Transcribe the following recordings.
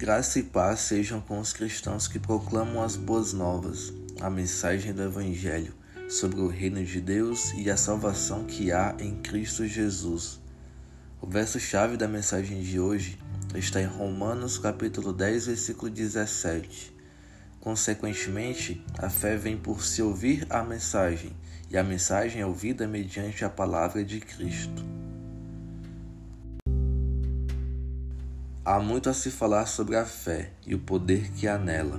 Graça e paz sejam com os cristãos que proclamam as boas novas, a mensagem do Evangelho sobre o reino de Deus e a salvação que há em Cristo Jesus. O verso-chave da mensagem de hoje está em Romanos capítulo 10, versículo 17. Consequentemente, a fé vem por se ouvir a mensagem, e a mensagem é ouvida mediante a palavra de Cristo. Há muito a se falar sobre a fé e o poder que há nela.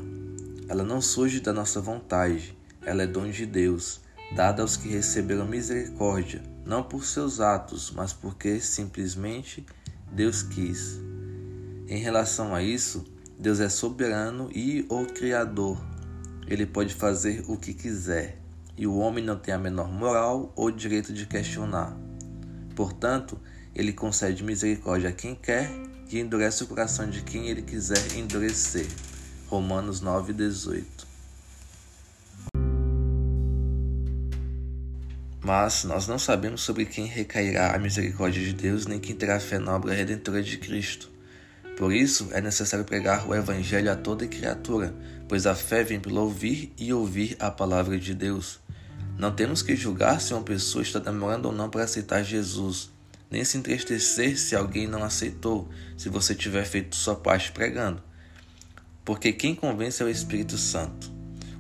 Ela não surge da nossa vontade, ela é dom de Deus, dada aos que receberam misericórdia, não por seus atos, mas porque simplesmente Deus quis. Em relação a isso, Deus é soberano e o Criador. Ele pode fazer o que quiser, e o homem não tem a menor moral ou direito de questionar. Portanto, ele concede misericórdia a quem quer que endurece o coração de quem ele quiser endurecer. Romanos 9:18. Mas nós não sabemos sobre quem recairá a misericórdia de Deus, nem quem terá fé na obra redentora de Cristo. Por isso, é necessário pregar o Evangelho a toda criatura, pois a fé vem pelo ouvir e ouvir a palavra de Deus. Não temos que julgar se uma pessoa está demorando ou não para aceitar Jesus nem se entristecer se alguém não aceitou, se você tiver feito sua parte pregando. Porque quem convence é o Espírito Santo.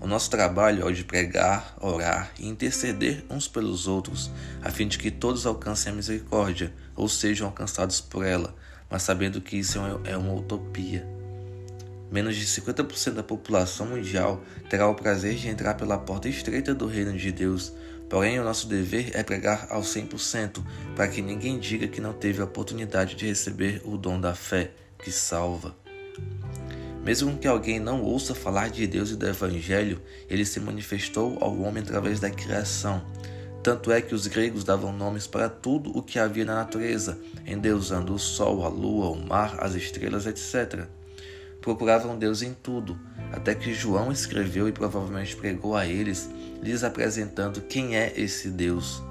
O nosso trabalho é o de pregar, orar e interceder uns pelos outros, a fim de que todos alcancem a misericórdia, ou sejam alcançados por ela, mas sabendo que isso é uma utopia. Menos de 50% da população mundial terá o prazer de entrar pela porta estreita do reino de Deus, Porém, o nosso dever é pregar ao 100%, para que ninguém diga que não teve a oportunidade de receber o dom da fé, que salva. Mesmo que alguém não ouça falar de Deus e do Evangelho, ele se manifestou ao homem através da criação. Tanto é que os gregos davam nomes para tudo o que havia na natureza, endeusando o sol, a lua, o mar, as estrelas, etc. Procuravam Deus em tudo, até que João escreveu e provavelmente pregou a eles, lhes apresentando quem é esse Deus.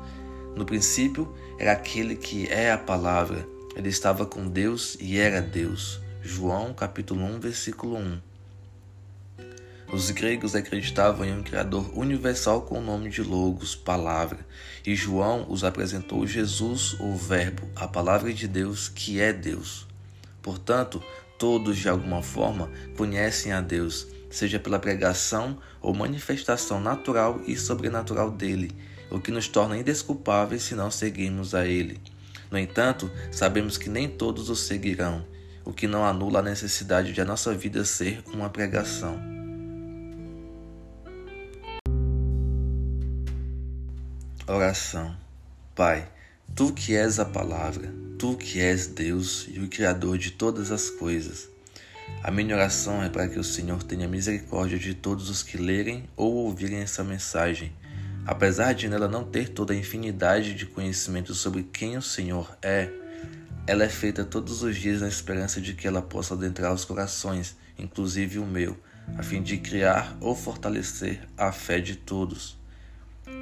No princípio era aquele que é a palavra. Ele estava com Deus e era Deus. João capítulo 1, versículo 1. Os gregos acreditavam em um Criador universal com o nome de Logos, palavra, e João os apresentou Jesus, o Verbo, a palavra de Deus, que é Deus. Portanto, Todos, de alguma forma, conhecem a Deus, seja pela pregação ou manifestação natural e sobrenatural dele, o que nos torna indesculpáveis se não seguirmos a ele. No entanto, sabemos que nem todos o seguirão, o que não anula a necessidade de a nossa vida ser uma pregação. Oração. Pai, tu que és a palavra, Tu que és Deus e o Criador de todas as coisas. A minha oração é para que o Senhor tenha misericórdia de todos os que lerem ou ouvirem essa mensagem. Apesar de nela não ter toda a infinidade de conhecimentos sobre quem o Senhor é, ela é feita todos os dias na esperança de que ela possa adentrar os corações, inclusive o meu, a fim de criar ou fortalecer a fé de todos.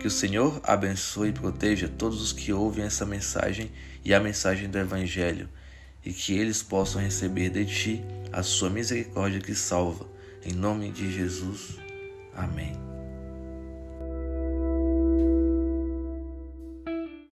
Que o Senhor abençoe e proteja todos os que ouvem essa mensagem e a mensagem do Evangelho, e que eles possam receber de Ti a Sua misericórdia que salva. Em nome de Jesus. Amém.